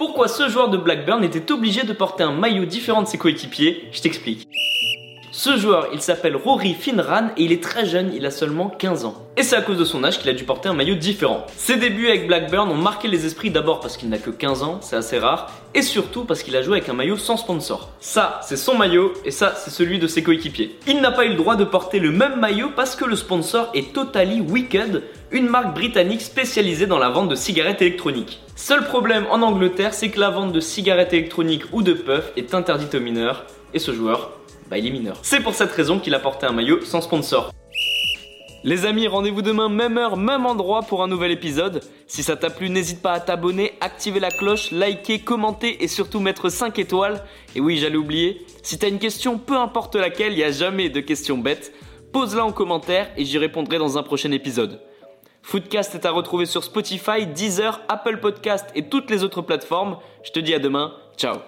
Pourquoi ce joueur de Blackburn était obligé de porter un maillot différent de ses coéquipiers? Je t'explique. Ce joueur, il s'appelle Rory Finran et il est très jeune, il a seulement 15 ans. Et c'est à cause de son âge qu'il a dû porter un maillot différent. Ses débuts avec Blackburn ont marqué les esprits d'abord parce qu'il n'a que 15 ans, c'est assez rare, et surtout parce qu'il a joué avec un maillot sans sponsor. Ça, c'est son maillot, et ça, c'est celui de ses coéquipiers. Il n'a pas eu le droit de porter le même maillot parce que le sponsor est Totally Wicked, une marque britannique spécialisée dans la vente de cigarettes électroniques. Seul problème en Angleterre, c'est que la vente de cigarettes électroniques ou de puffs est interdite aux mineurs, et ce joueur bah il est. C'est pour cette raison qu'il a porté un maillot sans sponsor. Les amis, rendez-vous demain, même heure, même endroit pour un nouvel épisode. Si ça t'a plu, n'hésite pas à t'abonner, activer la cloche, liker, commenter et surtout mettre 5 étoiles. Et oui, j'allais oublier, si t'as une question, peu importe laquelle, il n'y a jamais de questions bêtes, pose-la en commentaire et j'y répondrai dans un prochain épisode. Foodcast est à retrouver sur Spotify, Deezer, Apple Podcast et toutes les autres plateformes. Je te dis à demain, ciao